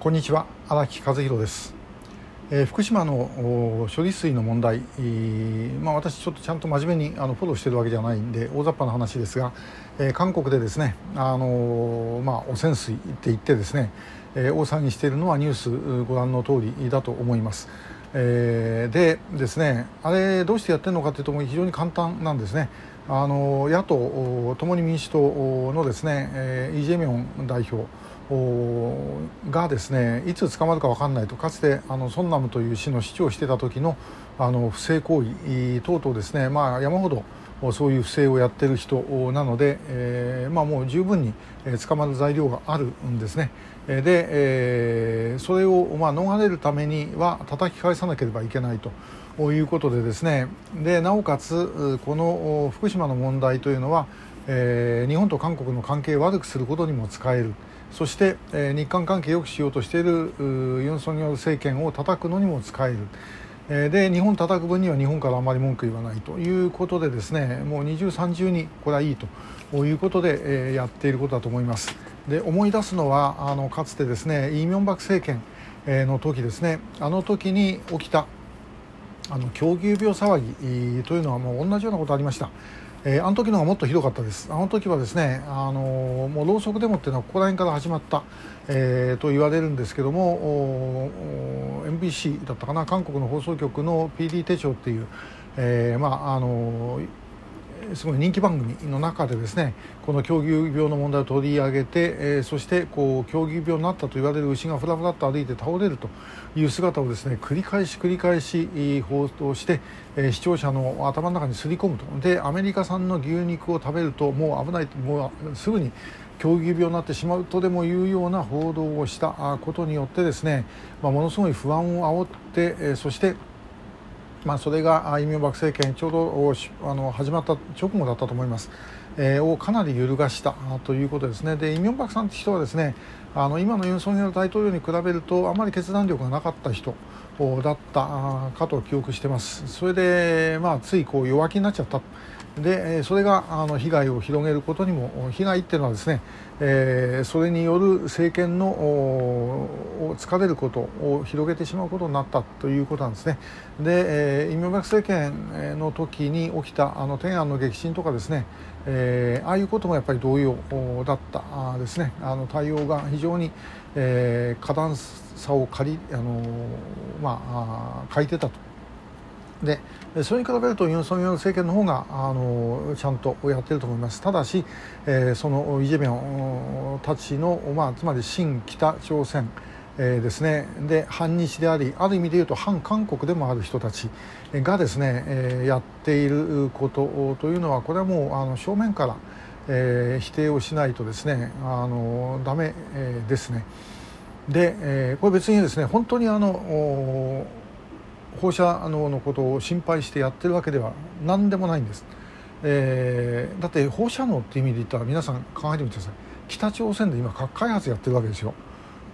こんにちは荒木和弘です、えー、福島の処理水の問題、まあ、私ちょっとちゃんと真面目にあのフォローしてるわけじゃないんで大雑把な話ですが、えー、韓国でですね、あの、まあ、汚染水って言ってですね、えー、大騒ぎしているのはニュースご覧の通りだと思います。えー、でですねあれどうしてやってるのかというと非常に簡単なんですね。あの野党共に民主党のですね、えー、イ・ジェミョン代表がですねいつ捕まるか分かんないとかつてあのソンナムという市の市長をしてた時のあの不正行為等々ですね、まあ、山ほどそういう不正をやっている人なので、えーまあ、もう十分に捕まる材料があるんですね。で、えー、それを、まあ、逃れるためには叩き返さなければいけないということでですねでなおかつこの福島の問題というのは、えー、日本と韓国の関係を悪くすることにも使える。そして、え、日韓関係を良くしようとしているユン・ソンニョル政権を叩くのにも使える。えー、で日本叩く分には日本からあまり文句言わないということでですねもう二重三重にこれはいいということで、え、やっていることだと思います。で思い出すのはあのかつてですねイ・ミョンバク政権の時ですねあの時に起きたあの狂牛病騒ぎというのはもう同じようなことありました。えー、あの時のがもっとひどかったです。あの時はですね、あのー、もうろうそくデモっていうのはここら辺から始まった、えー、と言われるんですけども MBC だったかな韓国の放送局の PD 手帳っていう、えー、まああのーすごい人気番組の中でですねこの狂牛病の問題を取り上げて、えー、そしてこう狂牛病になったと言われる牛がふらふらっと歩いて倒れるという姿をですね繰り返し繰り返し放送して、えー、視聴者の頭の中にすり込むと。でアメリカ産の牛肉を食べるともう危ないもうすぐに狂牛病になってしまうとでもいうような報道をしたことによってですね、まあ、ものすごい不安を煽って、えー、そしてまあ、それがイ・ミョンバク政権ちょうどあの始まった直後だったと思います、えー、をかなり揺るがしたということですね。でイ・ミョンバクさんという人はですねあの今のユン・ソンニョル大統領に比べるとあまり決断力がなかった人。だったかと記憶してます。それで、まあ、ついこう弱気になっちゃった。でそれがあの被害を広げることにも被害っていうのはですね、えー、それによる政権のを疲れることを広げてしまうことになったということなんですね。で、イ・ミョンバク政権の時に起きたあの天安の激震とかですね、えー、ああいうこともやっぱり同様だったですね。あの対応が非常に、えー、過断さを借りあのまあ書いてたと。でそれに比べるとユン・ソンニョル政権の方があのちゃんとやってると思います。ただし、えー、そのイ・ジェミョンたちの、まあ、つまり新北朝鮮、えー、ですね。で反日でありある意味で言うと反韓国でもある人たちがですね、えー、やっていることというのはこれはもうあの正面から、えー、否定をしないとですねあのダメ、えー、ですね。で、えー、これ別にですね本当にあの放射能のことを心配してやってるわけでは何でもないんです、えー、だって放射能って意味で言ったら皆さん考えてみてください。北朝鮮で今核開発やってるわけですよ。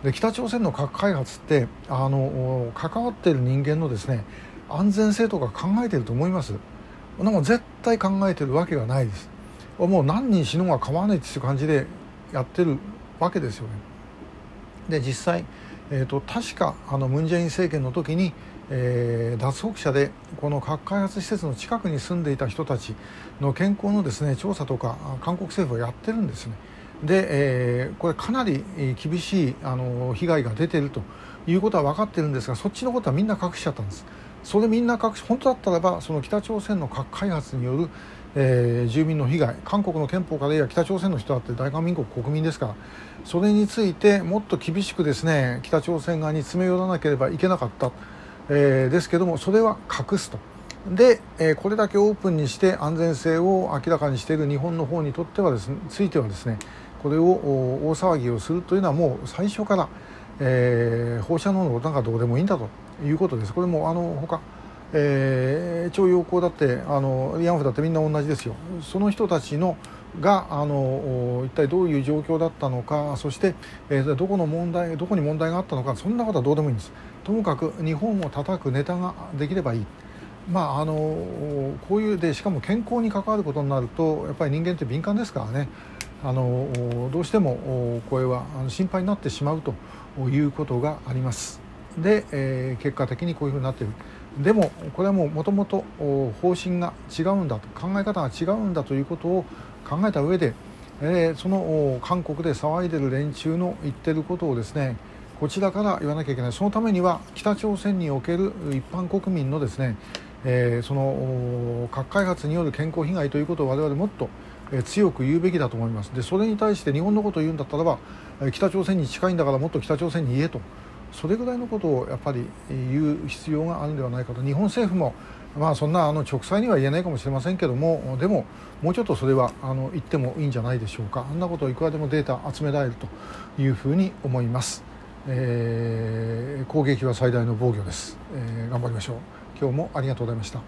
で北朝鮮の核開発ってあの関わってる人間のですね安全性とか考えてると思います。なんか絶対考えてるわけがないです。もう何人死のうが構わないっていう感じでやってるわけですよねで実際、えーと、と確かあのムン・ジェイン政権の時にえー、脱北者でこの核開発施設の近くに住んでいた人たちの健康のですね調査とか韓国政府はやってるんですね。で、えー、これかなり厳しいあの被害が出ているということは分かってるんですがそっちのことはみんな隠しちゃったんです。それみんな隠し本当だったらばその北朝鮮の核開発による、えー、住民の被害韓国の憲法から言えば北朝鮮の人だって大韓民国国民ですからそれについてもっと厳しくですね北朝鮮側に詰め寄らなければいけなかった。えー、ですけどもそれは隠すと。で、えー、これだけオープンにして安全性を明らかにしている日本の方にとってはですねついてはですねこれを大騒ぎをするというのはもう最初から、えー、放射能のことなんかどうでもいいんだということです。これもあの他えー、徴用工だってあの慰安婦だってみんな同じですよ。その人たちのがあの一体どういう状況だったのかそして、えー、どこの問題どこに問題があったのかそんなことはどうでもいいんです。ともかく日本を叩くネタができればいい。まああのこういうでしかも健康に関わることになるとやっぱり人間って敏感ですからね。あのどうしてもこれは心配になってしまうということがあります。で、えー、結果的にこういうふうになっている。でもこれはもともと方針が違うんだと考え方が違うんだということを考えた上で、えー、その韓国で騒いでる連中の言ってることをですねこちらから言わなきゃいけない。そのためには北朝鮮における一般国民のですね、えー、その核開発による健康被害ということを我々もっと強く言うべきだと思います。でそれに対して日本のことを言うんだったらば北朝鮮に近いんだからもっと北朝鮮に言えと。それぐらいのことをやっぱり言う必要があるんではないかと。日本政府もまあそんなあの直裁には言えないかもしれませんけどもでももうちょっとそれはあの言ってもいいんじゃないでしょうか。あんなことをいくらでもデータ集められるというふうに思います、えー、攻撃は最大の防御です、えー、頑張りましょう。今日もありがとうございました。